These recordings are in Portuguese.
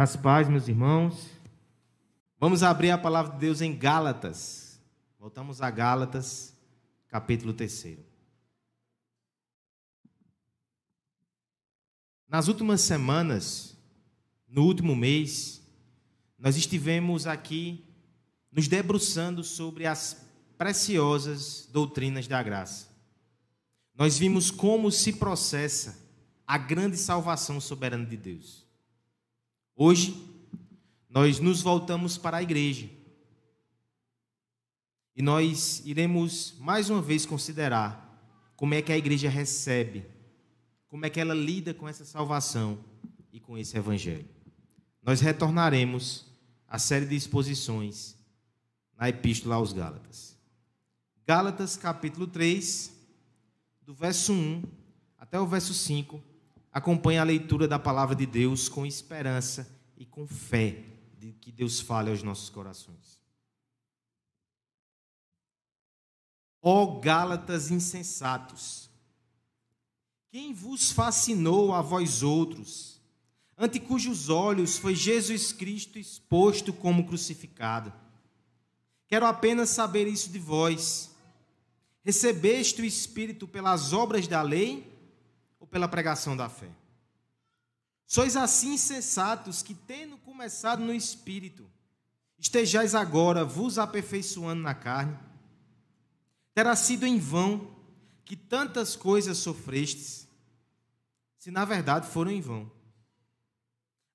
Graças paz, meus irmãos. Vamos abrir a palavra de Deus em Gálatas. Voltamos a Gálatas, capítulo 3. Nas últimas semanas, no último mês, nós estivemos aqui nos debruçando sobre as preciosas doutrinas da graça. Nós vimos como se processa a grande salvação soberana de Deus. Hoje, nós nos voltamos para a igreja. E nós iremos mais uma vez considerar como é que a igreja recebe, como é que ela lida com essa salvação e com esse evangelho. Nós retornaremos à série de exposições na Epístola aos Gálatas. Gálatas, capítulo 3, do verso 1 até o verso 5, acompanha a leitura da palavra de Deus com esperança e com fé de que Deus fale aos nossos corações. Ó oh, Gálatas insensatos, quem vos fascinou a vós outros, ante cujos olhos foi Jesus Cristo exposto como crucificado? Quero apenas saber isso de vós. Recebeste o Espírito pelas obras da lei ou pela pregação da fé? Sois assim sensatos que, tendo começado no Espírito, estejais agora vos aperfeiçoando na carne? Terá sido em vão que tantas coisas sofrestes, se na verdade foram em vão.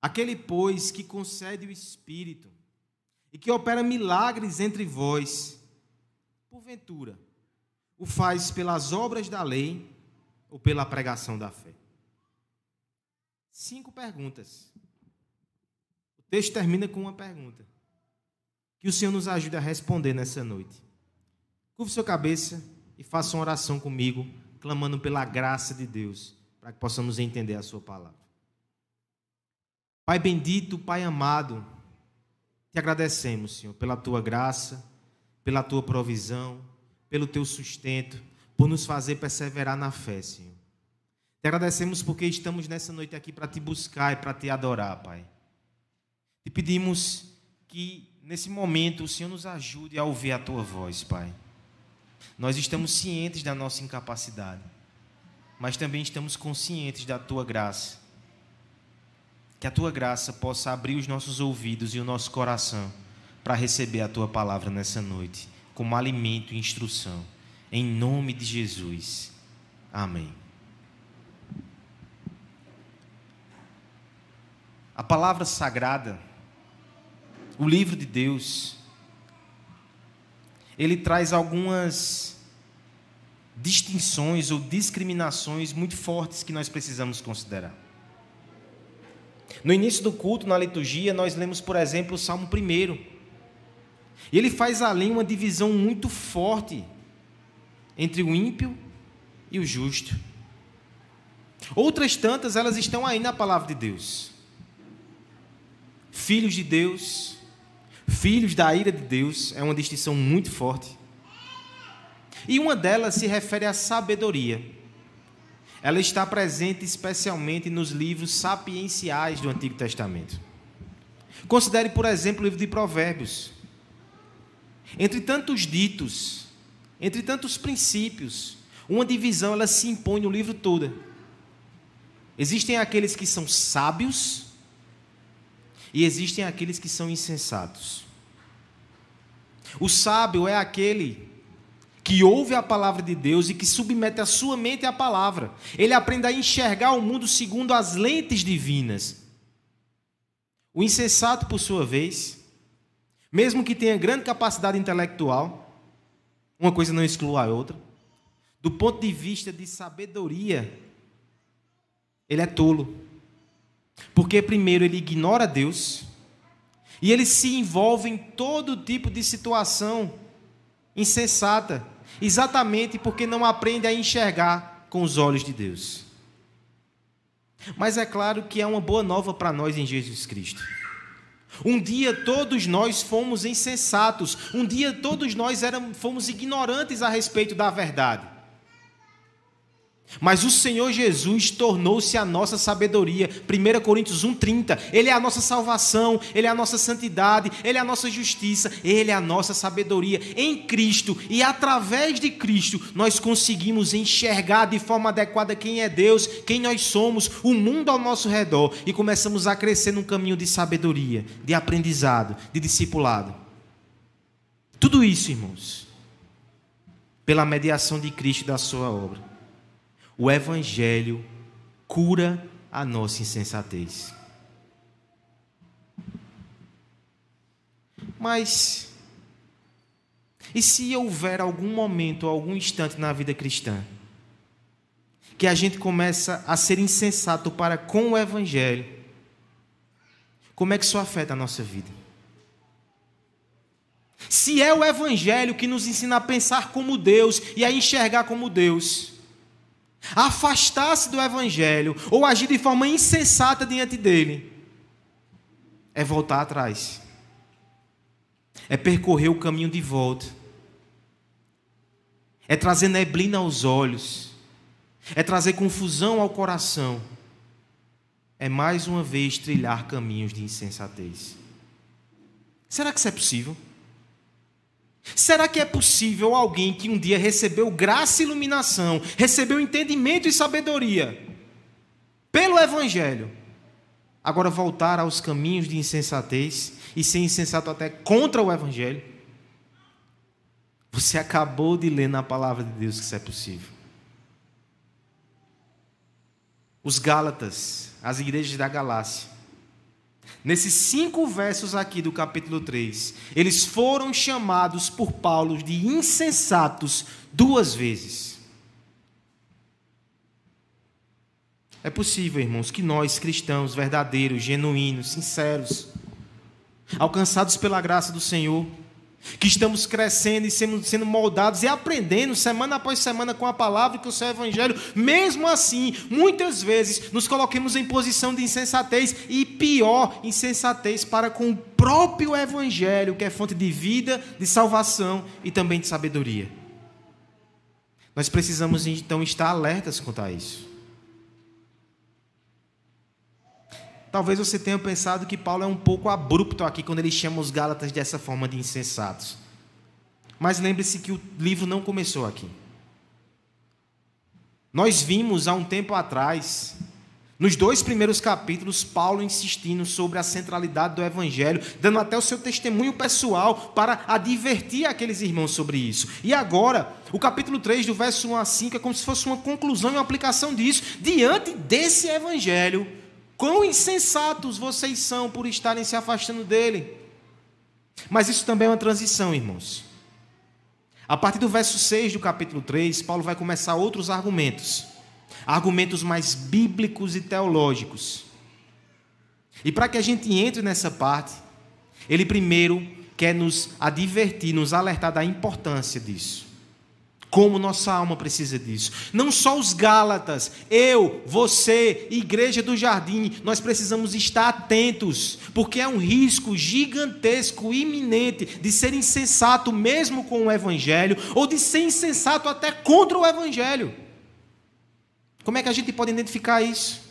Aquele, pois, que concede o Espírito e que opera milagres entre vós, porventura, o faz pelas obras da lei ou pela pregação da fé? Cinco perguntas. O texto termina com uma pergunta. Que o Senhor nos ajude a responder nessa noite. Curva sua cabeça e faça uma oração comigo, clamando pela graça de Deus, para que possamos entender a Sua palavra. Pai bendito, Pai amado, te agradecemos, Senhor, pela Tua graça, pela Tua provisão pelo teu sustento, por nos fazer perseverar na fé, Senhor. Te agradecemos porque estamos nessa noite aqui para te buscar e para te adorar, Pai. Te pedimos que nesse momento o Senhor nos ajude a ouvir a tua voz, Pai. Nós estamos cientes da nossa incapacidade, mas também estamos conscientes da tua graça. Que a tua graça possa abrir os nossos ouvidos e o nosso coração para receber a tua palavra nessa noite como alimento e instrução. Em nome de Jesus. Amém. A palavra sagrada, o livro de Deus, ele traz algumas distinções ou discriminações muito fortes que nós precisamos considerar. No início do culto, na liturgia, nós lemos, por exemplo, o Salmo 1 e ele faz além uma divisão muito forte entre o ímpio e o justo. Outras tantas, elas estão aí na palavra de Deus. Filhos de Deus, filhos da ira de Deus, é uma distinção muito forte. E uma delas se refere à sabedoria. Ela está presente especialmente nos livros sapienciais do Antigo Testamento. Considere, por exemplo, o livro de Provérbios. Entre tantos ditos, entre tantos princípios, uma divisão ela se impõe no livro todo. Existem aqueles que são sábios e existem aqueles que são insensatos. O sábio é aquele que ouve a palavra de Deus e que submete a sua mente à palavra. Ele aprende a enxergar o mundo segundo as lentes divinas. O insensato, por sua vez, mesmo que tenha grande capacidade intelectual, uma coisa não exclui a outra. Do ponto de vista de sabedoria, ele é tolo. Porque, primeiro, ele ignora Deus, e ele se envolve em todo tipo de situação insensata, exatamente porque não aprende a enxergar com os olhos de Deus. Mas é claro que é uma boa nova para nós em Jesus Cristo. Um dia todos nós fomos insensatos, um dia todos nós éramos, fomos ignorantes a respeito da verdade. Mas o Senhor Jesus tornou-se a nossa sabedoria. 1 Coríntios 1,30. Ele é a nossa salvação, Ele é a nossa santidade, Ele é a nossa justiça, Ele é a nossa sabedoria. Em Cristo e através de Cristo, nós conseguimos enxergar de forma adequada quem é Deus, quem nós somos, o mundo ao nosso redor e começamos a crescer num caminho de sabedoria, de aprendizado, de discipulado. Tudo isso, irmãos, pela mediação de Cristo e da Sua obra. O Evangelho cura a nossa insensatez. Mas, e se houver algum momento, algum instante na vida cristã, que a gente começa a ser insensato para com o Evangelho, como é que isso afeta a nossa vida? Se é o Evangelho que nos ensina a pensar como Deus e a enxergar como Deus, Afastar-se do Evangelho ou agir de forma insensata diante dele é voltar atrás, é percorrer o caminho de volta, é trazer neblina aos olhos, é trazer confusão ao coração, é mais uma vez trilhar caminhos de insensatez. Será que isso é possível? Será que é possível alguém que um dia recebeu graça e iluminação, recebeu entendimento e sabedoria pelo Evangelho, agora voltar aos caminhos de insensatez e ser insensato até contra o Evangelho? Você acabou de ler na palavra de Deus que isso é possível. Os Gálatas, as igrejas da Galácia, Nesses cinco versos aqui do capítulo 3, eles foram chamados por Paulo de insensatos duas vezes. É possível, irmãos, que nós, cristãos verdadeiros, genuínos, sinceros, alcançados pela graça do Senhor, que estamos crescendo e sendo, sendo moldados e aprendendo semana após semana com a palavra e com o seu evangelho, mesmo assim, muitas vezes nos coloquemos em posição de insensatez e pior, insensatez para com o próprio evangelho, que é fonte de vida, de salvação e também de sabedoria. Nós precisamos então estar alertas quanto a isso. Talvez você tenha pensado que Paulo é um pouco abrupto aqui quando ele chama os Gálatas dessa forma de insensatos. Mas lembre-se que o livro não começou aqui. Nós vimos há um tempo atrás, nos dois primeiros capítulos, Paulo insistindo sobre a centralidade do Evangelho, dando até o seu testemunho pessoal para advertir aqueles irmãos sobre isso. E agora, o capítulo 3, do verso 1 a 5, é como se fosse uma conclusão e uma aplicação disso, diante desse Evangelho Quão insensatos vocês são por estarem se afastando dele. Mas isso também é uma transição, irmãos. A partir do verso 6 do capítulo 3, Paulo vai começar outros argumentos. Argumentos mais bíblicos e teológicos. E para que a gente entre nessa parte, ele primeiro quer nos advertir, nos alertar da importância disso. Como nossa alma precisa disso. Não só os Gálatas, eu, você, Igreja do Jardim, nós precisamos estar atentos, porque é um risco gigantesco, iminente, de ser insensato mesmo com o Evangelho, ou de ser insensato até contra o Evangelho. Como é que a gente pode identificar isso?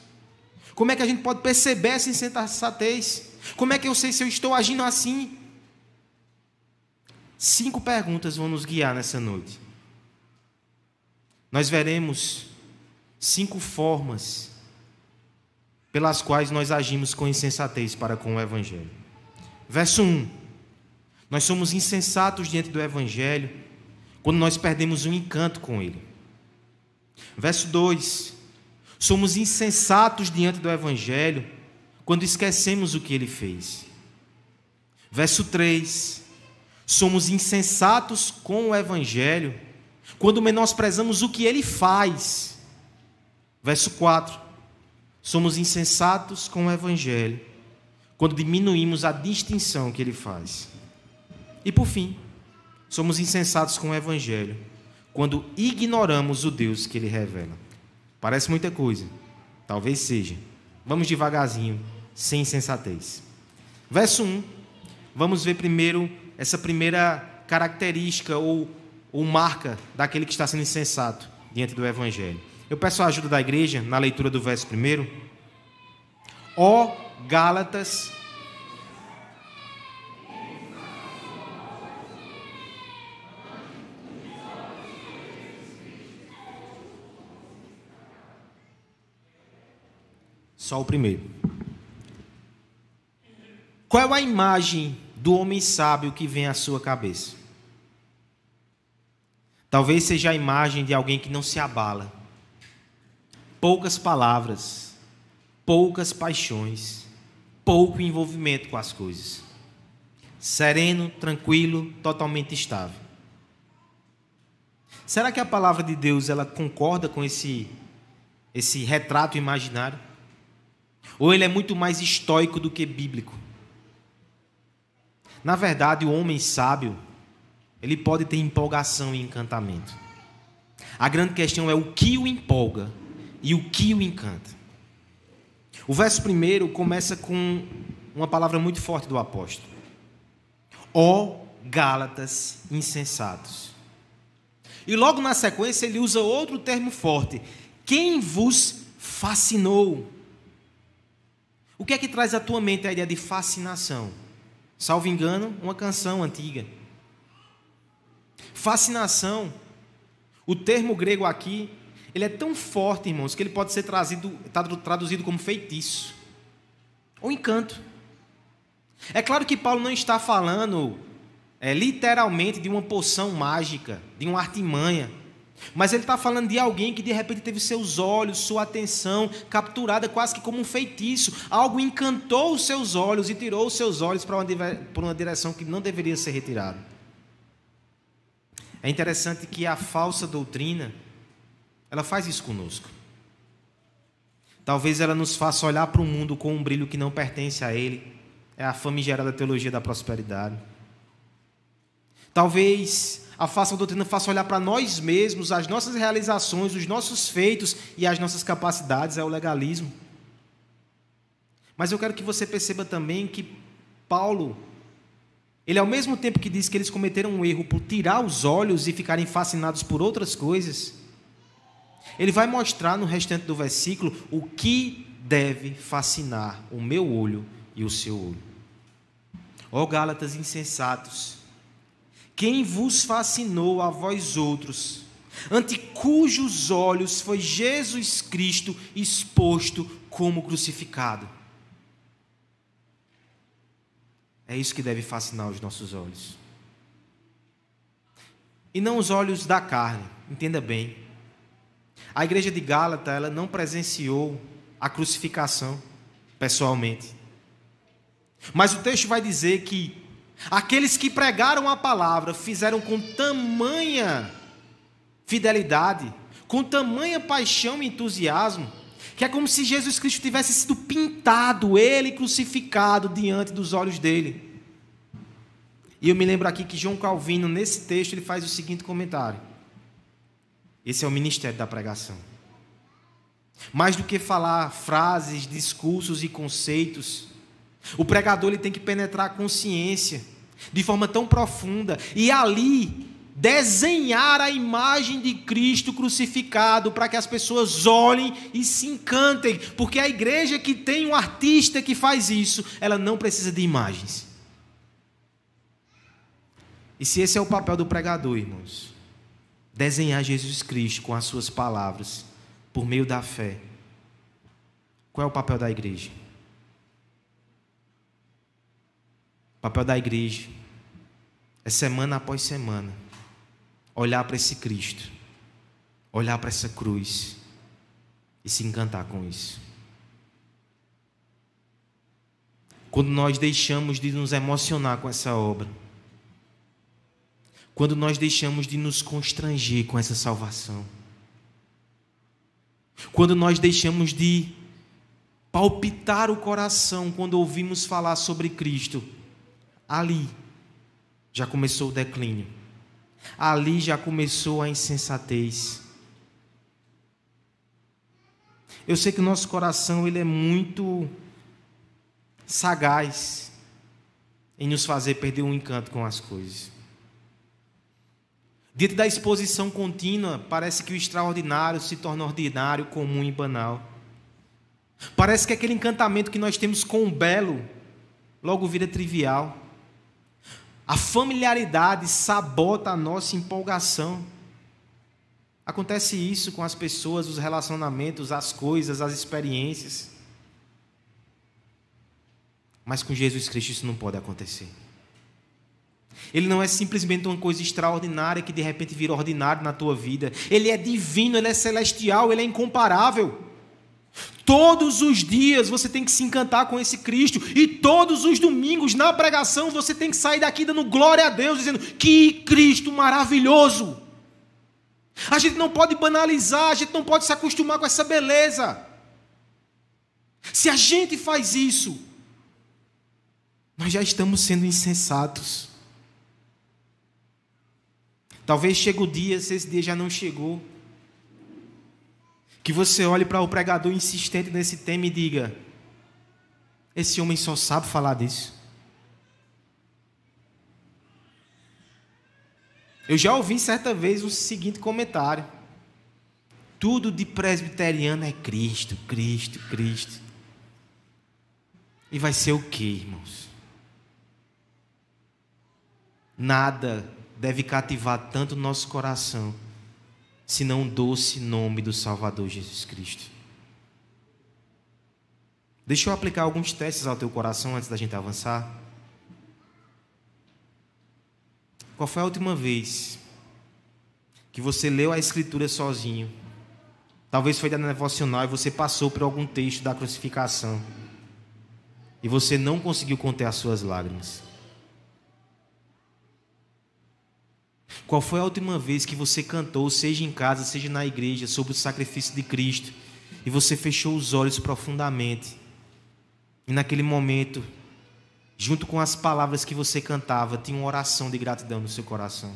Como é que a gente pode perceber essa insensatez? Como é que eu sei se eu estou agindo assim? Cinco perguntas vão nos guiar nessa noite nós veremos cinco formas pelas quais nós agimos com insensatez para com o Evangelho. Verso 1: Nós somos insensatos diante do Evangelho quando nós perdemos o encanto com ele. Verso 2: Somos insensatos diante do Evangelho quando esquecemos o que ele fez. Verso 3: Somos insensatos com o Evangelho quando menosprezamos o que ele faz. Verso 4: Somos insensatos com o Evangelho, quando diminuímos a distinção que ele faz. E por fim, somos insensatos com o Evangelho, quando ignoramos o Deus que ele revela. Parece muita coisa, talvez seja. Vamos devagarzinho, sem insensatez. Verso 1, vamos ver primeiro essa primeira característica ou ou marca daquele que está sendo insensato diante do Evangelho. Eu peço a ajuda da igreja na leitura do verso primeiro. Ó Gálatas. Só o primeiro. Qual é a imagem do homem sábio que vem à sua cabeça? Talvez seja a imagem de alguém que não se abala. Poucas palavras, poucas paixões, pouco envolvimento com as coisas. Sereno, tranquilo, totalmente estável. Será que a palavra de Deus ela concorda com esse esse retrato imaginário? Ou ele é muito mais estoico do que bíblico? Na verdade, o homem sábio, ele pode ter empolgação e encantamento. A grande questão é o que o empolga e o que o encanta. O verso primeiro começa com uma palavra muito forte do apóstolo: Ó Gálatas insensatos. E logo na sequência ele usa outro termo forte: Quem vos fascinou? O que é que traz à tua mente a ideia de fascinação? Salvo engano, uma canção antiga. Fascinação, o termo grego aqui, ele é tão forte, irmãos, que ele pode ser trazido, traduzido como feitiço ou encanto. É claro que Paulo não está falando é, literalmente de uma poção mágica, de uma artimanha. Mas ele está falando de alguém que de repente teve seus olhos, sua atenção capturada quase que como um feitiço. Algo encantou os seus olhos e tirou os seus olhos para uma, uma direção que não deveria ser retirada. É interessante que a falsa doutrina, ela faz isso conosco. Talvez ela nos faça olhar para o mundo com um brilho que não pertence a ele. É a famigerada teologia da prosperidade. Talvez a falsa doutrina faça olhar para nós mesmos, as nossas realizações, os nossos feitos e as nossas capacidades, é o legalismo. Mas eu quero que você perceba também que Paulo, ele ao mesmo tempo que diz que eles cometeram um erro por tirar os olhos e ficarem fascinados por outras coisas, ele vai mostrar no restante do versículo o que deve fascinar o meu olho e o seu olho. Ó oh, Gálatas insensatos, quem vos fascinou a vós outros, ante cujos olhos foi Jesus Cristo exposto como crucificado. É isso que deve fascinar os nossos olhos. E não os olhos da carne, entenda bem. A igreja de Gálata, ela não presenciou a crucificação pessoalmente. Mas o texto vai dizer que Aqueles que pregaram a palavra fizeram com tamanha fidelidade, com tamanha paixão e entusiasmo, que é como se Jesus Cristo tivesse sido pintado, ele crucificado diante dos olhos dele. E eu me lembro aqui que João Calvino, nesse texto, ele faz o seguinte comentário: esse é o ministério da pregação. Mais do que falar frases, discursos e conceitos, o pregador ele tem que penetrar a consciência de forma tão profunda e ali desenhar a imagem de Cristo crucificado para que as pessoas olhem e se encantem, porque a igreja que tem um artista que faz isso, ela não precisa de imagens. E se esse é o papel do pregador, irmãos, desenhar Jesus Cristo com as suas palavras, por meio da fé, qual é o papel da igreja? papel da igreja é semana após semana olhar para esse Cristo, olhar para essa cruz e se encantar com isso. Quando nós deixamos de nos emocionar com essa obra, quando nós deixamos de nos constranger com essa salvação, quando nós deixamos de palpitar o coração quando ouvimos falar sobre Cristo, Ali já começou o declínio. Ali já começou a insensatez. Eu sei que o nosso coração ele é muito sagaz em nos fazer perder o um encanto com as coisas. Diante da exposição contínua, parece que o extraordinário se torna ordinário, comum e banal. Parece que aquele encantamento que nós temos com o belo logo vira trivial. A familiaridade sabota a nossa empolgação. Acontece isso com as pessoas, os relacionamentos, as coisas, as experiências. Mas com Jesus Cristo isso não pode acontecer. Ele não é simplesmente uma coisa extraordinária que de repente vira ordinário na tua vida. Ele é divino, ele é celestial, ele é incomparável. Todos os dias você tem que se encantar com esse Cristo, e todos os domingos na pregação você tem que sair daqui dando glória a Deus, dizendo: Que Cristo maravilhoso! A gente não pode banalizar, a gente não pode se acostumar com essa beleza. Se a gente faz isso, nós já estamos sendo insensatos. Talvez chegue o dia, se esse dia já não chegou, que você olhe para o pregador insistente nesse tema e diga: esse homem só sabe falar disso. Eu já ouvi certa vez o seguinte comentário: tudo de presbiteriano é Cristo, Cristo, Cristo. E vai ser o que, irmãos? Nada deve cativar tanto nosso coração, senão o doce nome do Salvador Jesus Cristo. Deixa eu aplicar alguns testes ao teu coração antes da gente avançar. Qual foi a última vez que você leu a Escritura sozinho? Talvez foi da devocional e você passou por algum texto da crucificação e você não conseguiu conter as suas lágrimas. Qual foi a última vez que você cantou, seja em casa, seja na igreja, sobre o sacrifício de Cristo e você fechou os olhos profundamente? E naquele momento, junto com as palavras que você cantava, tinha uma oração de gratidão no seu coração.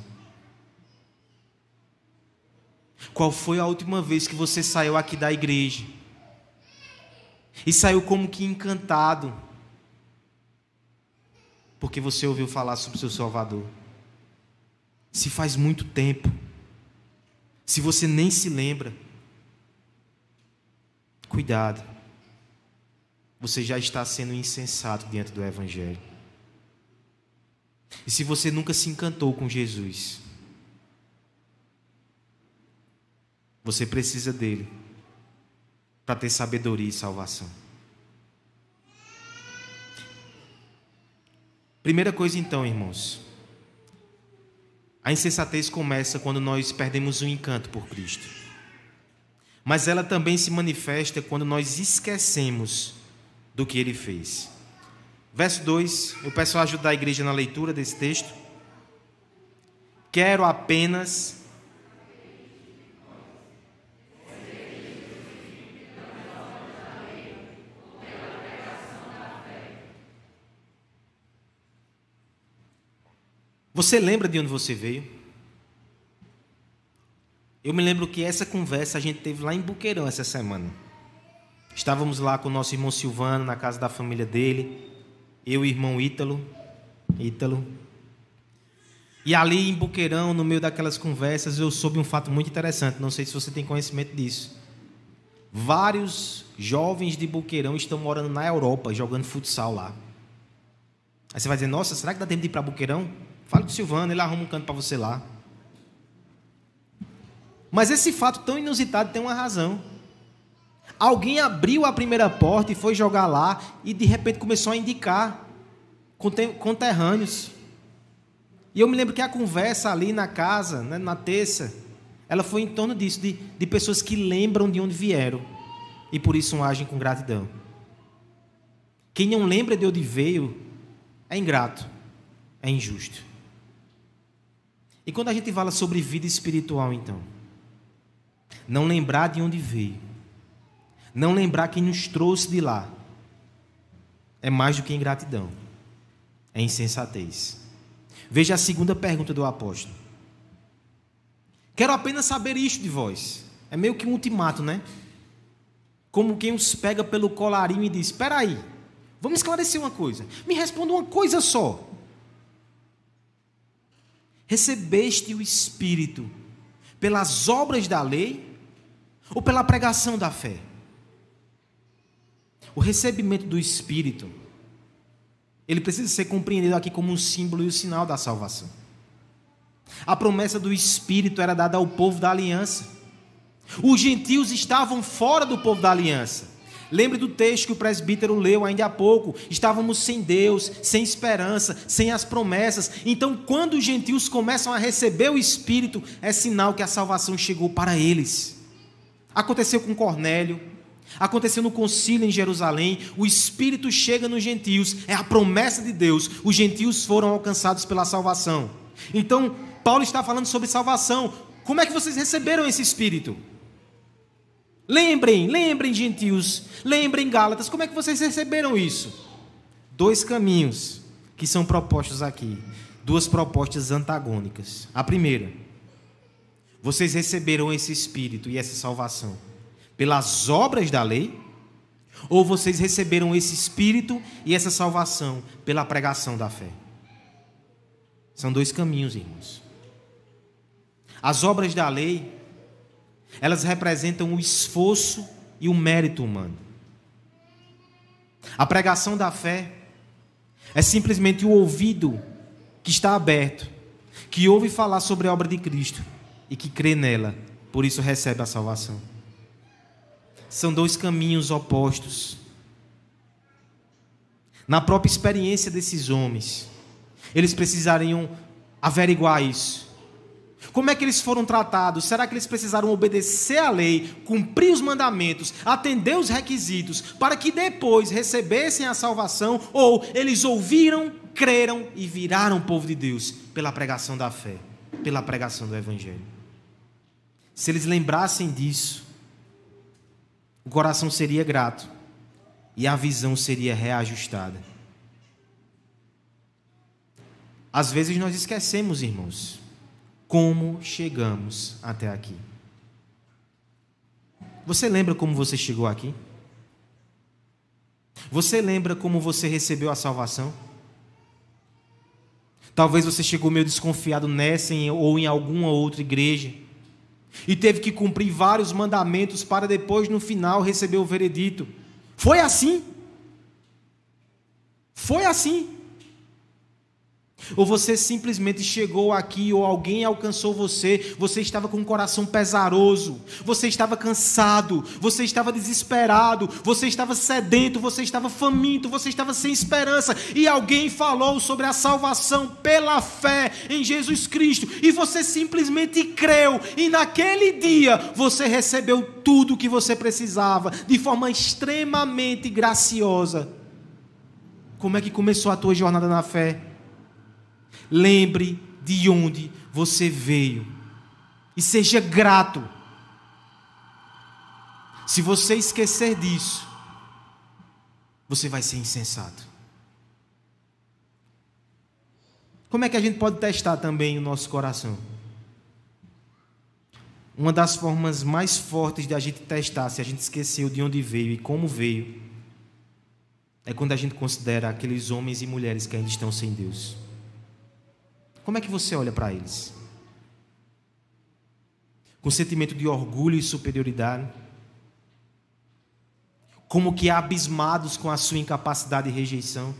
Qual foi a última vez que você saiu aqui da igreja e saiu como que encantado, porque você ouviu falar sobre o seu Salvador? Se faz muito tempo, se você nem se lembra, cuidado, você já está sendo insensato diante do Evangelho. E se você nunca se encantou com Jesus, você precisa dele para ter sabedoria e salvação. Primeira coisa, então, irmãos, a insensatez começa quando nós perdemos o encanto por Cristo. Mas ela também se manifesta quando nós esquecemos do que ele fez. Verso 2, eu peço a ajuda da igreja na leitura desse texto. Quero apenas Você lembra de onde você veio? Eu me lembro que essa conversa a gente teve lá em Buqueirão essa semana. Estávamos lá com o nosso irmão Silvano, na casa da família dele, eu e o irmão Ítalo, Ítalo. E ali em Buqueirão, no meio daquelas conversas, eu soube um fato muito interessante, não sei se você tem conhecimento disso. Vários jovens de Buqueirão estão morando na Europa, jogando futsal lá. Aí você vai dizer, nossa, será que dá tempo de ir para Buqueirão? Fale com o Silvano, ele arruma um canto para você lá. Mas esse fato tão inusitado tem uma razão. Alguém abriu a primeira porta e foi jogar lá e de repente começou a indicar conterrâneos. E eu me lembro que a conversa ali na casa, né, na terça, ela foi em torno disso, de, de pessoas que lembram de onde vieram e por isso agem com gratidão. Quem não lembra de onde veio é ingrato, é injusto. E quando a gente fala sobre vida espiritual, então, não lembrar de onde veio, não lembrar quem nos trouxe de lá, é mais do que ingratidão, é insensatez. Veja a segunda pergunta do apóstolo. Quero apenas saber isto de vós. É meio que um ultimato, né? Como quem os pega pelo colarinho e diz: Espera aí, vamos esclarecer uma coisa. Me responda uma coisa só. Recebeste o Espírito pelas obras da lei ou pela pregação da fé? O recebimento do Espírito, ele precisa ser compreendido aqui como um símbolo e um sinal da salvação. A promessa do Espírito era dada ao povo da aliança. Os gentios estavam fora do povo da aliança. Lembre do texto que o presbítero leu ainda há pouco. Estávamos sem Deus, sem esperança, sem as promessas. Então, quando os gentios começam a receber o Espírito, é sinal que a salvação chegou para eles. Aconteceu com Cornélio, aconteceu no concílio em Jerusalém. O Espírito chega nos gentios, é a promessa de Deus. Os gentios foram alcançados pela salvação. Então, Paulo está falando sobre salvação. Como é que vocês receberam esse Espírito? Lembrem, lembrem, gentios, lembrem, Gálatas, como é que vocês receberam isso? Dois caminhos que são propostos aqui, duas propostas antagônicas. A primeira, vocês receberam esse Espírito e essa salvação pelas obras da lei, ou vocês receberam esse Espírito e essa salvação pela pregação da fé? São dois caminhos, irmãos. As obras da lei elas representam o esforço e o mérito humano. A pregação da fé é simplesmente o ouvido que está aberto, que ouve falar sobre a obra de Cristo e que crê nela, por isso recebe a salvação. São dois caminhos opostos. Na própria experiência desses homens, eles precisariam averiguar isso. Como é que eles foram tratados? Será que eles precisaram obedecer à lei, cumprir os mandamentos, atender os requisitos, para que depois recebessem a salvação? Ou eles ouviram, creram e viraram povo de Deus pela pregação da fé, pela pregação do Evangelho? Se eles lembrassem disso, o coração seria grato e a visão seria reajustada. Às vezes nós esquecemos, irmãos como chegamos até aqui. Você lembra como você chegou aqui? Você lembra como você recebeu a salvação? Talvez você chegou meio desconfiado nessa ou em alguma outra igreja e teve que cumprir vários mandamentos para depois, no final, receber o veredito. Foi assim? Foi assim. Ou você simplesmente chegou aqui, ou alguém alcançou você, você estava com o coração pesaroso, você estava cansado, você estava desesperado, você estava sedento, você estava faminto, você estava sem esperança, e alguém falou sobre a salvação pela fé em Jesus Cristo, e você simplesmente creu, e naquele dia você recebeu tudo o que você precisava, de forma extremamente graciosa. Como é que começou a tua jornada na fé? Lembre de onde você veio e seja grato. Se você esquecer disso, você vai ser insensato. Como é que a gente pode testar também o nosso coração? Uma das formas mais fortes de a gente testar se a gente esqueceu de onde veio e como veio é quando a gente considera aqueles homens e mulheres que ainda estão sem Deus. Como é que você olha para eles? Com sentimento de orgulho e superioridade? Como que abismados com a sua incapacidade e rejeição?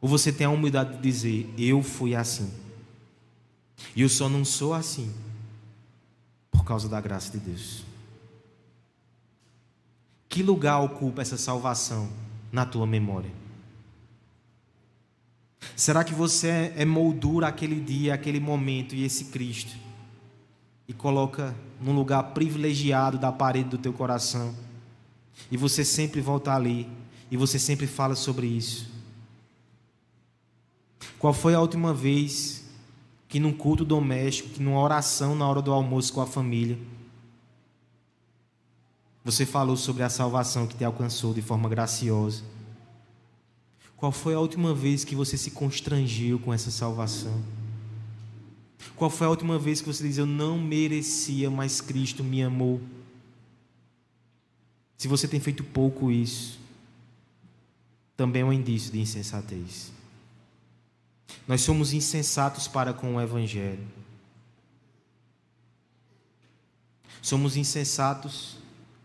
Ou você tem a humildade de dizer: Eu fui assim. E eu só não sou assim por causa da graça de Deus. Que lugar ocupa essa salvação na tua memória? Será que você é moldura aquele dia, aquele momento e esse Cristo? E coloca num lugar privilegiado da parede do teu coração. E você sempre volta ali. E você sempre fala sobre isso. Qual foi a última vez que num culto doméstico, que numa oração na hora do almoço com a família, você falou sobre a salvação que te alcançou de forma graciosa? Qual foi a última vez que você se constrangiu com essa salvação? Qual foi a última vez que você diz: Eu não merecia, mas Cristo me amou? Se você tem feito pouco isso, também é um indício de insensatez. Nós somos insensatos para com o Evangelho. Somos insensatos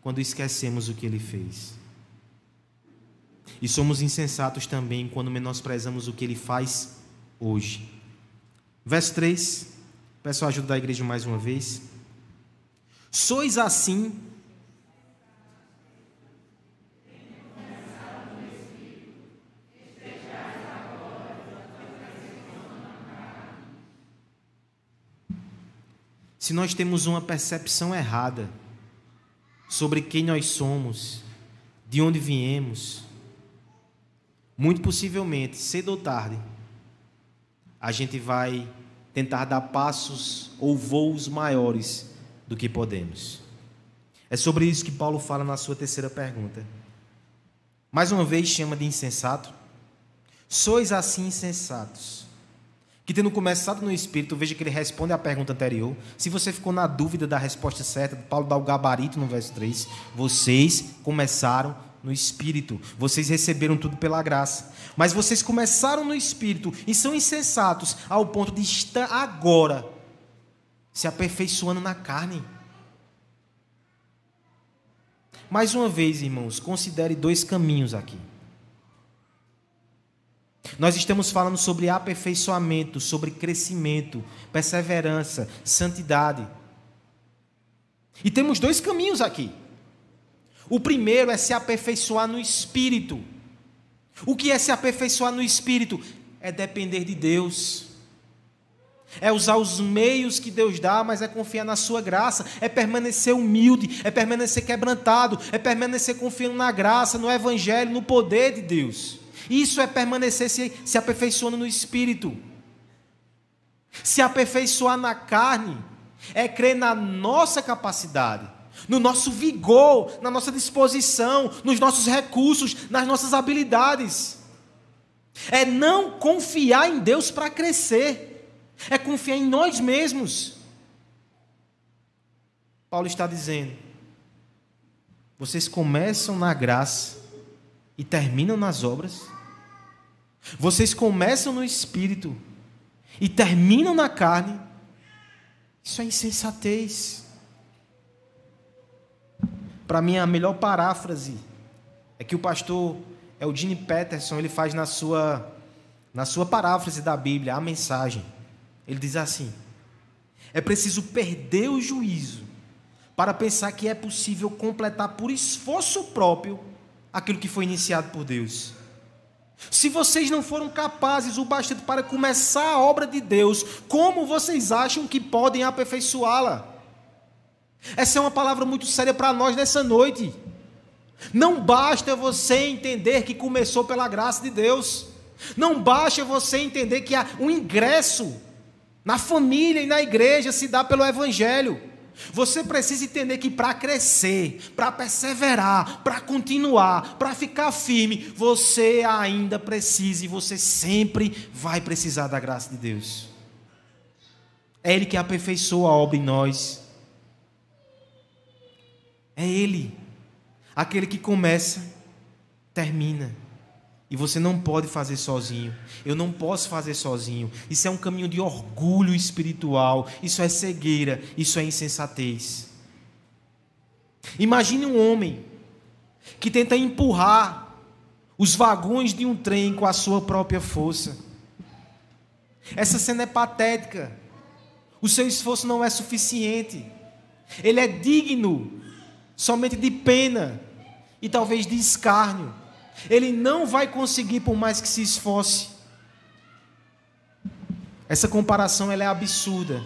quando esquecemos o que ele fez. E somos insensatos também quando menosprezamos o que ele faz hoje. Verso 3, peço a ajuda da igreja mais uma vez. Sois assim se nós temos uma percepção errada sobre quem nós somos, de onde viemos, muito possivelmente, cedo ou tarde, a gente vai tentar dar passos ou voos maiores do que podemos. É sobre isso que Paulo fala na sua terceira pergunta. Mais uma vez chama de insensato. Sois assim insensatos que tendo começado no Espírito, veja que ele responde à pergunta anterior. Se você ficou na dúvida da resposta certa, Paulo dá o gabarito no verso 3. Vocês começaram no Espírito, vocês receberam tudo pela graça. Mas vocês começaram no Espírito e são insensatos ao ponto de estar agora se aperfeiçoando na carne. Mais uma vez, irmãos, considere dois caminhos aqui. Nós estamos falando sobre aperfeiçoamento, sobre crescimento, perseverança, santidade. E temos dois caminhos aqui. O primeiro é se aperfeiçoar no espírito. O que é se aperfeiçoar no espírito? É depender de Deus. É usar os meios que Deus dá, mas é confiar na sua graça, é permanecer humilde, é permanecer quebrantado, é permanecer confiando na graça, no evangelho, no poder de Deus. Isso é permanecer se, se aperfeiçoando no espírito. Se aperfeiçoar na carne é crer na nossa capacidade, no nosso vigor, na nossa disposição, nos nossos recursos, nas nossas habilidades. É não confiar em Deus para crescer, é confiar em nós mesmos. Paulo está dizendo: vocês começam na graça e terminam nas obras. Vocês começam no espírito e terminam na carne. Isso é insensatez. Para mim, a melhor paráfrase é que o pastor Eugene Peterson ele faz na sua, na sua paráfrase da Bíblia, a mensagem. Ele diz assim: é preciso perder o juízo para pensar que é possível completar por esforço próprio aquilo que foi iniciado por Deus. Se vocês não foram capazes o bastante para começar a obra de Deus, como vocês acham que podem aperfeiçoá-la? Essa é uma palavra muito séria para nós nessa noite. Não basta você entender que começou pela graça de Deus. Não basta você entender que o ingresso na família e na igreja se dá pelo Evangelho. Você precisa entender que para crescer, para perseverar, para continuar, para ficar firme, você ainda precisa e você sempre vai precisar da graça de Deus. É Ele que aperfeiçoa a obra em nós. É Ele, aquele que começa, termina. E você não pode fazer sozinho. Eu não posso fazer sozinho. Isso é um caminho de orgulho espiritual. Isso é cegueira. Isso é insensatez. Imagine um homem que tenta empurrar os vagões de um trem com a sua própria força. Essa cena é patética. O seu esforço não é suficiente. Ele é digno somente de pena e talvez de escárnio. Ele não vai conseguir por mais que se esforce. Essa comparação ela é absurda.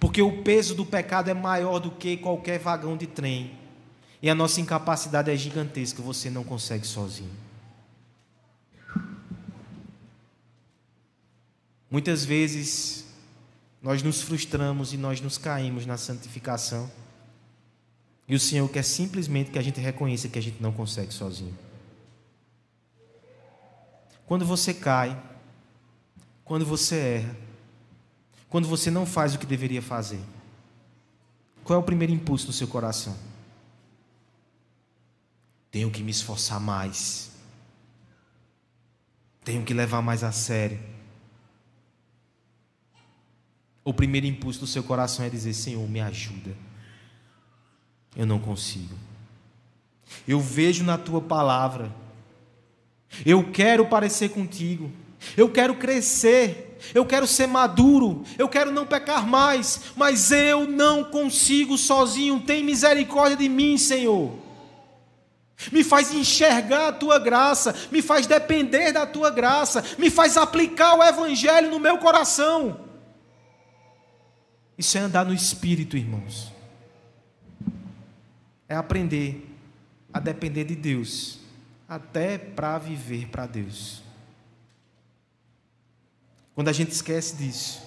Porque o peso do pecado é maior do que qualquer vagão de trem. E a nossa incapacidade é gigantesca, você não consegue sozinho. Muitas vezes nós nos frustramos e nós nos caímos na santificação. E o Senhor quer simplesmente que a gente reconheça que a gente não consegue sozinho. Quando você cai, quando você erra, quando você não faz o que deveria fazer, qual é o primeiro impulso do seu coração? Tenho que me esforçar mais. tenho que levar mais a sério. O primeiro impulso do seu coração é dizer: Senhor, me ajuda. Eu não consigo. Eu vejo na tua palavra. Eu quero parecer contigo. Eu quero crescer. Eu quero ser maduro. Eu quero não pecar mais. Mas eu não consigo sozinho. Tem misericórdia de mim, Senhor me faz enxergar a tua graça, me faz depender da tua graça, me faz aplicar o evangelho no meu coração. Isso é andar no espírito, irmãos. É aprender a depender de Deus, até para viver para Deus. Quando a gente esquece disso,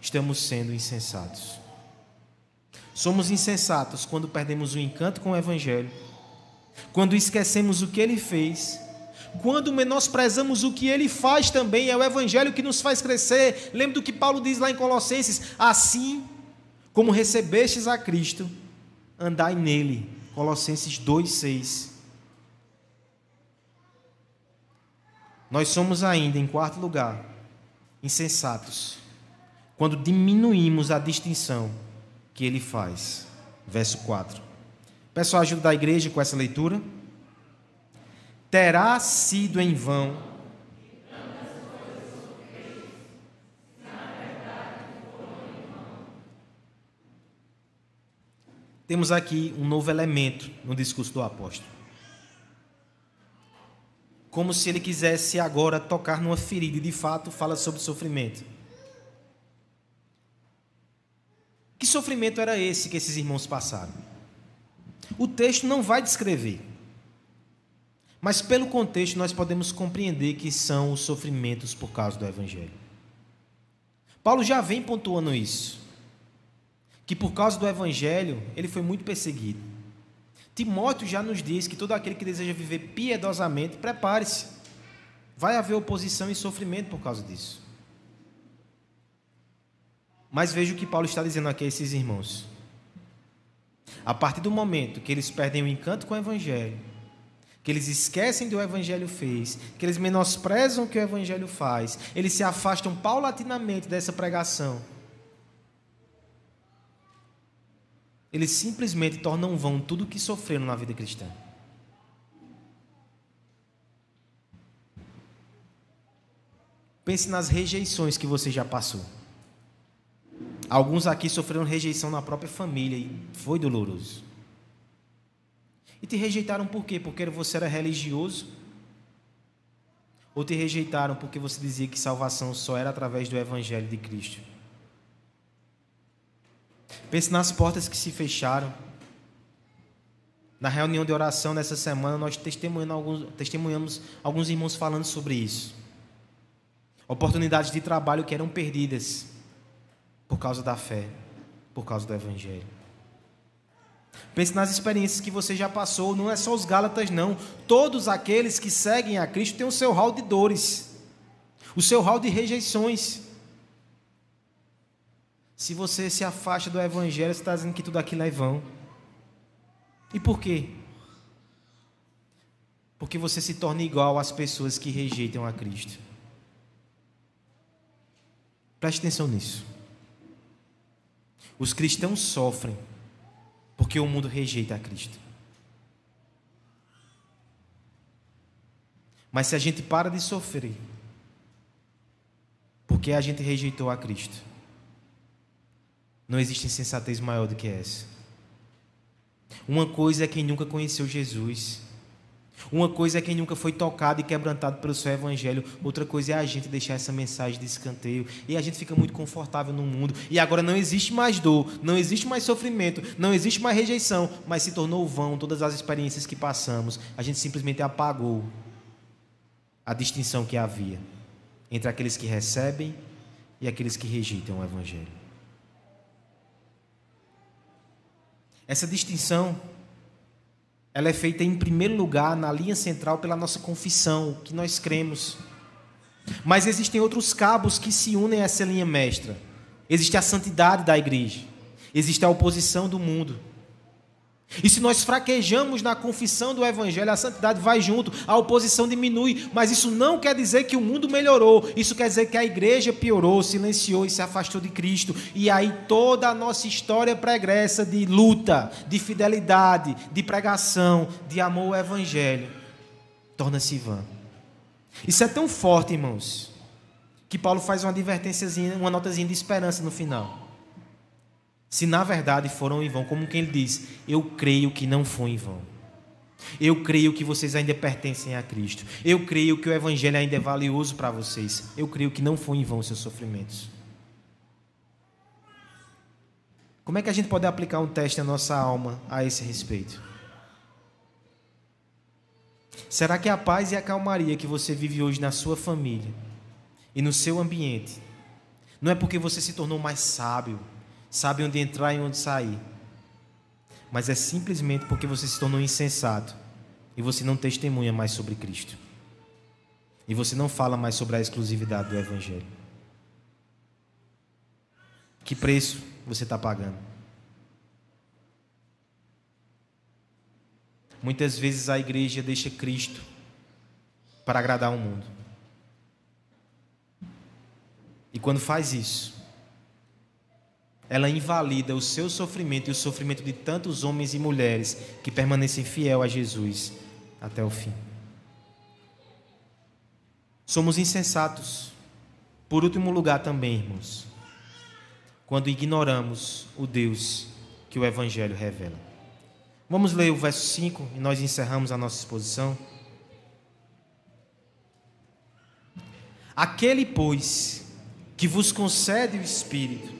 estamos sendo insensatos. Somos insensatos quando perdemos o encanto com o Evangelho, quando esquecemos o que ele fez, quando menosprezamos o que ele faz também, é o Evangelho que nos faz crescer. Lembra do que Paulo diz lá em Colossenses: assim como recebestes a Cristo, andai nele. Colossenses 2,6. Nós somos ainda, em quarto lugar, insensatos, quando diminuímos a distinção que ele faz. Verso 4. Peço a ajuda da igreja com essa leitura. Terá sido em vão Temos aqui um novo elemento no discurso do apóstolo. Como se ele quisesse agora tocar numa ferida e de fato fala sobre sofrimento. Que sofrimento era esse que esses irmãos passaram? O texto não vai descrever. Mas pelo contexto nós podemos compreender que são os sofrimentos por causa do evangelho. Paulo já vem pontuando isso. Que por causa do evangelho ele foi muito perseguido. Timóteo já nos diz que todo aquele que deseja viver piedosamente, prepare-se. Vai haver oposição e sofrimento por causa disso. Mas veja o que Paulo está dizendo aqui a esses irmãos. A partir do momento que eles perdem o encanto com o Evangelho, que eles esquecem do que o Evangelho fez, que eles menosprezam o que o Evangelho faz, eles se afastam paulatinamente dessa pregação. Eles simplesmente tornam vão tudo o que sofreram na vida cristã. Pense nas rejeições que você já passou. Alguns aqui sofreram rejeição na própria família e foi doloroso. E te rejeitaram por quê? Porque você era religioso? Ou te rejeitaram porque você dizia que salvação só era através do Evangelho de Cristo? Pense nas portas que se fecharam. Na reunião de oração nessa semana, nós testemunhamos alguns, testemunhamos alguns irmãos falando sobre isso. Oportunidades de trabalho que eram perdidas por causa da fé, por causa do Evangelho. Pense nas experiências que você já passou, não é só os Gálatas, não. Todos aqueles que seguem a Cristo têm o seu hall de dores, o seu hall de rejeições. Se você se afasta do Evangelho, você está dizendo que tudo aquilo é vão. E por quê? Porque você se torna igual às pessoas que rejeitam a Cristo. Preste atenção nisso. Os cristãos sofrem porque o mundo rejeita a Cristo. Mas se a gente para de sofrer porque a gente rejeitou a Cristo, não existe insensatez maior do que essa. Uma coisa é quem nunca conheceu Jesus uma coisa é quem nunca foi tocado e quebrantado pelo seu evangelho, outra coisa é a gente deixar essa mensagem de escanteio e a gente fica muito confortável no mundo. E agora não existe mais dor, não existe mais sofrimento, não existe mais rejeição, mas se tornou vão todas as experiências que passamos. A gente simplesmente apagou a distinção que havia entre aqueles que recebem e aqueles que rejeitam o evangelho. Essa distinção ela é feita em primeiro lugar na linha central pela nossa confissão, o que nós cremos. Mas existem outros cabos que se unem a essa linha mestra. Existe a santidade da igreja, existe a oposição do mundo. E se nós fraquejamos na confissão do Evangelho, a santidade vai junto, a oposição diminui. Mas isso não quer dizer que o mundo melhorou. Isso quer dizer que a igreja piorou, silenciou e se afastou de Cristo. E aí toda a nossa história pregressa de luta, de fidelidade, de pregação, de amor ao Evangelho, torna-se vã. Isso é tão forte, irmãos, que Paulo faz uma advertênciazinha, uma notazinha de esperança no final. Se na verdade foram em vão, como quem diz, eu creio que não foi em vão. Eu creio que vocês ainda pertencem a Cristo. Eu creio que o Evangelho ainda é valioso para vocês. Eu creio que não foi em vão seus sofrimentos. Como é que a gente pode aplicar um teste na nossa alma a esse respeito? Será que a paz e a calmaria que você vive hoje na sua família e no seu ambiente não é porque você se tornou mais sábio, sabe onde entrar e onde sair. Mas é simplesmente porque você se tornou insensato e você não testemunha mais sobre Cristo. E você não fala mais sobre a exclusividade do Evangelho. Que preço você está pagando? Muitas vezes a igreja deixa Cristo para agradar o mundo. E quando faz isso, ela invalida o seu sofrimento e o sofrimento de tantos homens e mulheres que permanecem fiel a Jesus até o fim. Somos insensatos. Por último lugar também, irmãos, quando ignoramos o Deus que o Evangelho revela. Vamos ler o verso 5 e nós encerramos a nossa exposição. Aquele, pois, que vos concede o Espírito,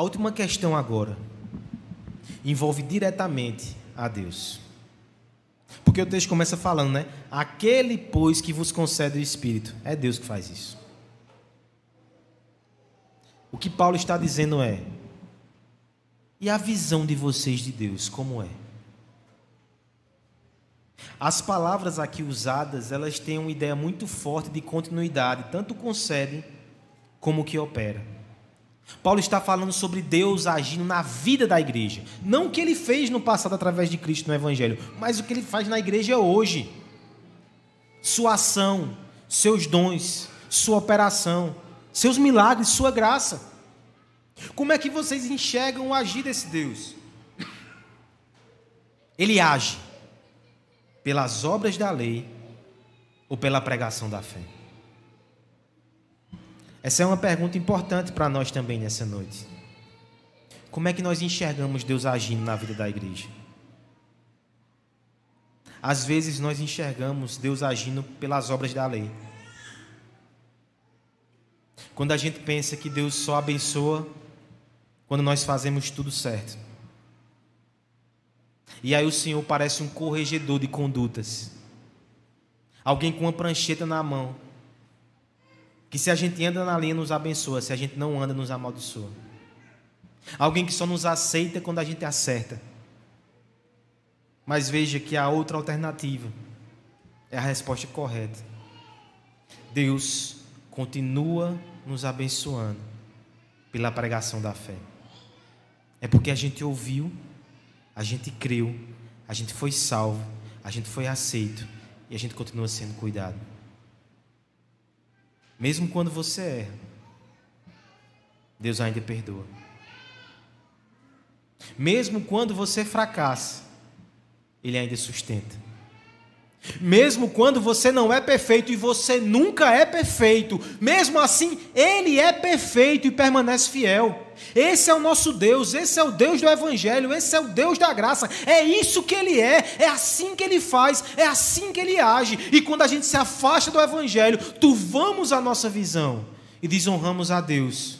A última questão agora envolve diretamente a Deus. Porque o texto começa falando, né? Aquele, pois, que vos concede o Espírito. É Deus que faz isso. O que Paulo está dizendo é: e a visão de vocês de Deus, como é? As palavras aqui usadas, elas têm uma ideia muito forte de continuidade, tanto concede como que opera. Paulo está falando sobre Deus agindo na vida da igreja. Não o que ele fez no passado através de Cristo no Evangelho, mas o que ele faz na igreja hoje. Sua ação, seus dons, sua operação, seus milagres, sua graça. Como é que vocês enxergam o agir desse Deus? Ele age pelas obras da lei ou pela pregação da fé? Essa é uma pergunta importante para nós também nessa noite. Como é que nós enxergamos Deus agindo na vida da igreja? Às vezes nós enxergamos Deus agindo pelas obras da lei. Quando a gente pensa que Deus só abençoa quando nós fazemos tudo certo. E aí o Senhor parece um corregedor de condutas. Alguém com uma prancheta na mão que se a gente anda na linha nos abençoa, se a gente não anda nos amaldiçoa. Alguém que só nos aceita quando a gente acerta. Mas veja que a outra alternativa é a resposta correta. Deus continua nos abençoando pela pregação da fé. É porque a gente ouviu, a gente creu, a gente foi salvo, a gente foi aceito e a gente continua sendo cuidado. Mesmo quando você erra, Deus ainda perdoa. Mesmo quando você fracassa, Ele ainda sustenta. Mesmo quando você não é perfeito e você nunca é perfeito, mesmo assim, Ele é perfeito e permanece fiel. Esse é o nosso Deus, esse é o Deus do Evangelho, esse é o Deus da graça. É isso que Ele é, é assim que Ele faz, é assim que Ele age. E quando a gente se afasta do Evangelho, turvamos a nossa visão e desonramos a Deus,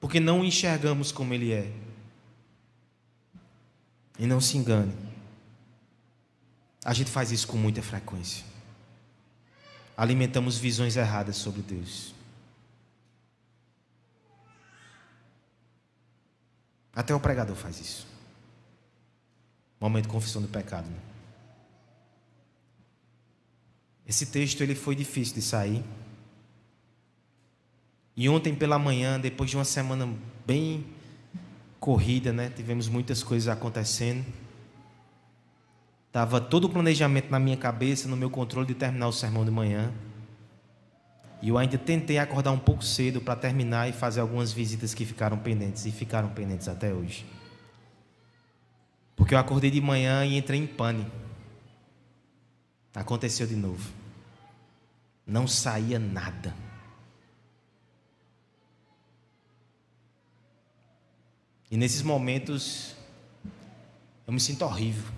porque não o enxergamos como Ele é. E não se engane. A gente faz isso com muita frequência. Alimentamos visões erradas sobre Deus. Até o pregador faz isso. Momento de confissão do pecado. Né? Esse texto ele foi difícil de sair. E ontem pela manhã, depois de uma semana bem corrida, né? Tivemos muitas coisas acontecendo. Tava todo o planejamento na minha cabeça, no meu controle de terminar o sermão de manhã. E eu ainda tentei acordar um pouco cedo para terminar e fazer algumas visitas que ficaram pendentes e ficaram pendentes até hoje. Porque eu acordei de manhã e entrei em pânico. Aconteceu de novo. Não saía nada. E nesses momentos eu me sinto horrível.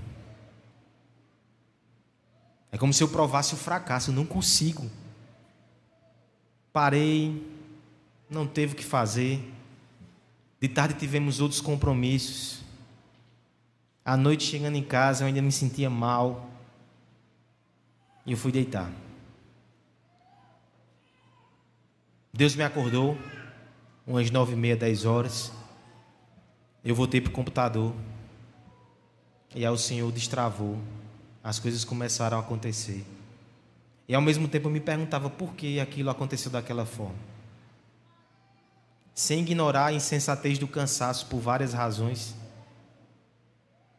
É como se eu provasse o fracasso, eu não consigo. Parei, não teve o que fazer. De tarde tivemos outros compromissos. À noite, chegando em casa, eu ainda me sentia mal. E eu fui deitar. Deus me acordou, umas nove e meia, dez horas. Eu voltei para o computador. E aí o Senhor destravou. As coisas começaram a acontecer. E ao mesmo tempo eu me perguntava por que aquilo aconteceu daquela forma. Sem ignorar a insensatez do cansaço por várias razões.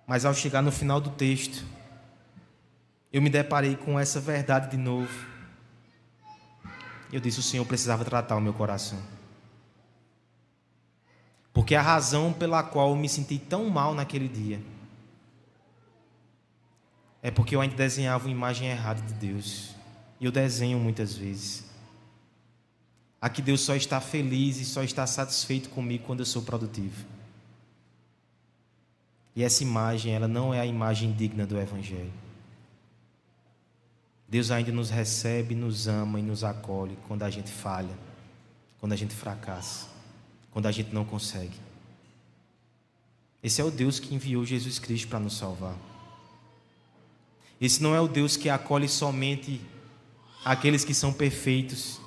Mas ao chegar no final do texto, eu me deparei com essa verdade de novo. Eu disse: o Senhor precisava tratar o meu coração. Porque a razão pela qual eu me senti tão mal naquele dia é porque eu ainda desenhava uma imagem errada de Deus. Eu desenho muitas vezes. Aqui Deus só está feliz e só está satisfeito comigo quando eu sou produtivo. E essa imagem, ela não é a imagem digna do Evangelho. Deus ainda nos recebe, nos ama e nos acolhe quando a gente falha, quando a gente fracassa, quando a gente não consegue. Esse é o Deus que enviou Jesus Cristo para nos salvar. Esse não é o Deus que acolhe somente aqueles que são perfeitos.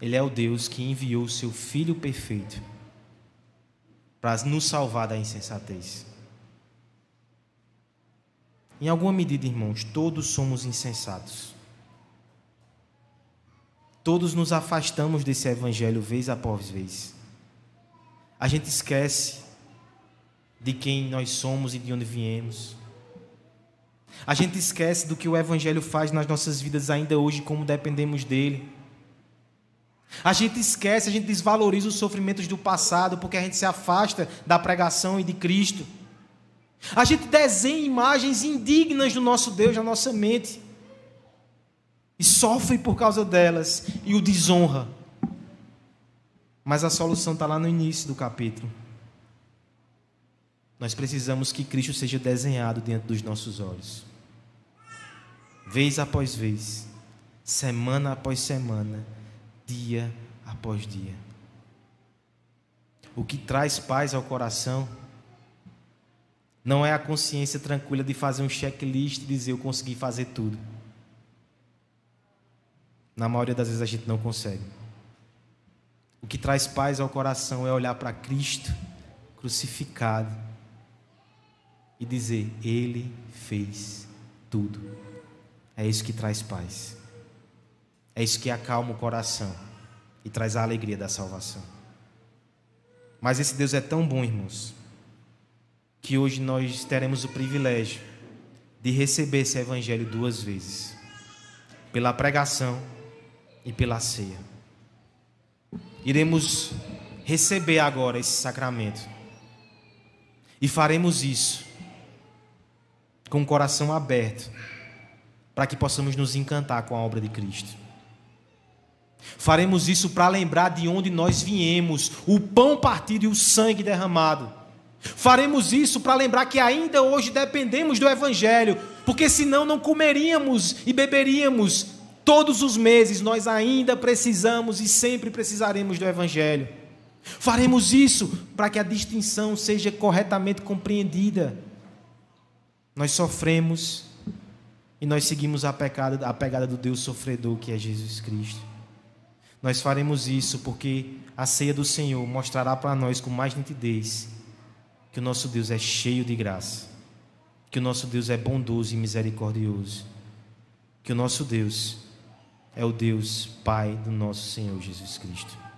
Ele é o Deus que enviou o seu Filho perfeito para nos salvar da insensatez. Em alguma medida, irmãos, todos somos insensatos. Todos nos afastamos desse evangelho vez após vez. A gente esquece de quem nós somos e de onde viemos. A gente esquece do que o evangelho faz nas nossas vidas ainda hoje, como dependemos dele. A gente esquece, a gente desvaloriza os sofrimentos do passado porque a gente se afasta da pregação e de Cristo. A gente desenha imagens indignas do nosso Deus na nossa mente e sofre por causa delas e o desonra. Mas a solução está lá no início do capítulo. Nós precisamos que Cristo seja desenhado dentro dos nossos olhos, vez após vez, semana após semana dia após dia. O que traz paz ao coração não é a consciência tranquila de fazer um checklist e dizer eu consegui fazer tudo. Na maioria das vezes a gente não consegue. O que traz paz ao coração é olhar para Cristo crucificado e dizer: Ele fez tudo. É isso que traz paz. É isso que acalma o coração e traz a alegria da salvação. Mas esse Deus é tão bom, irmãos, que hoje nós teremos o privilégio de receber esse evangelho duas vezes: pela pregação e pela ceia. Iremos receber agora esse sacramento. E faremos isso com o coração aberto, para que possamos nos encantar com a obra de Cristo. Faremos isso para lembrar de onde nós viemos, o pão partido e o sangue derramado. Faremos isso para lembrar que ainda hoje dependemos do Evangelho, porque senão não comeríamos e beberíamos todos os meses, nós ainda precisamos e sempre precisaremos do Evangelho. Faremos isso para que a distinção seja corretamente compreendida. Nós sofremos e nós seguimos a, pecada, a pegada do Deus sofredor que é Jesus Cristo. Nós faremos isso porque a ceia do Senhor mostrará para nós com mais nitidez que o nosso Deus é cheio de graça, que o nosso Deus é bondoso e misericordioso, que o nosso Deus é o Deus Pai do nosso Senhor Jesus Cristo.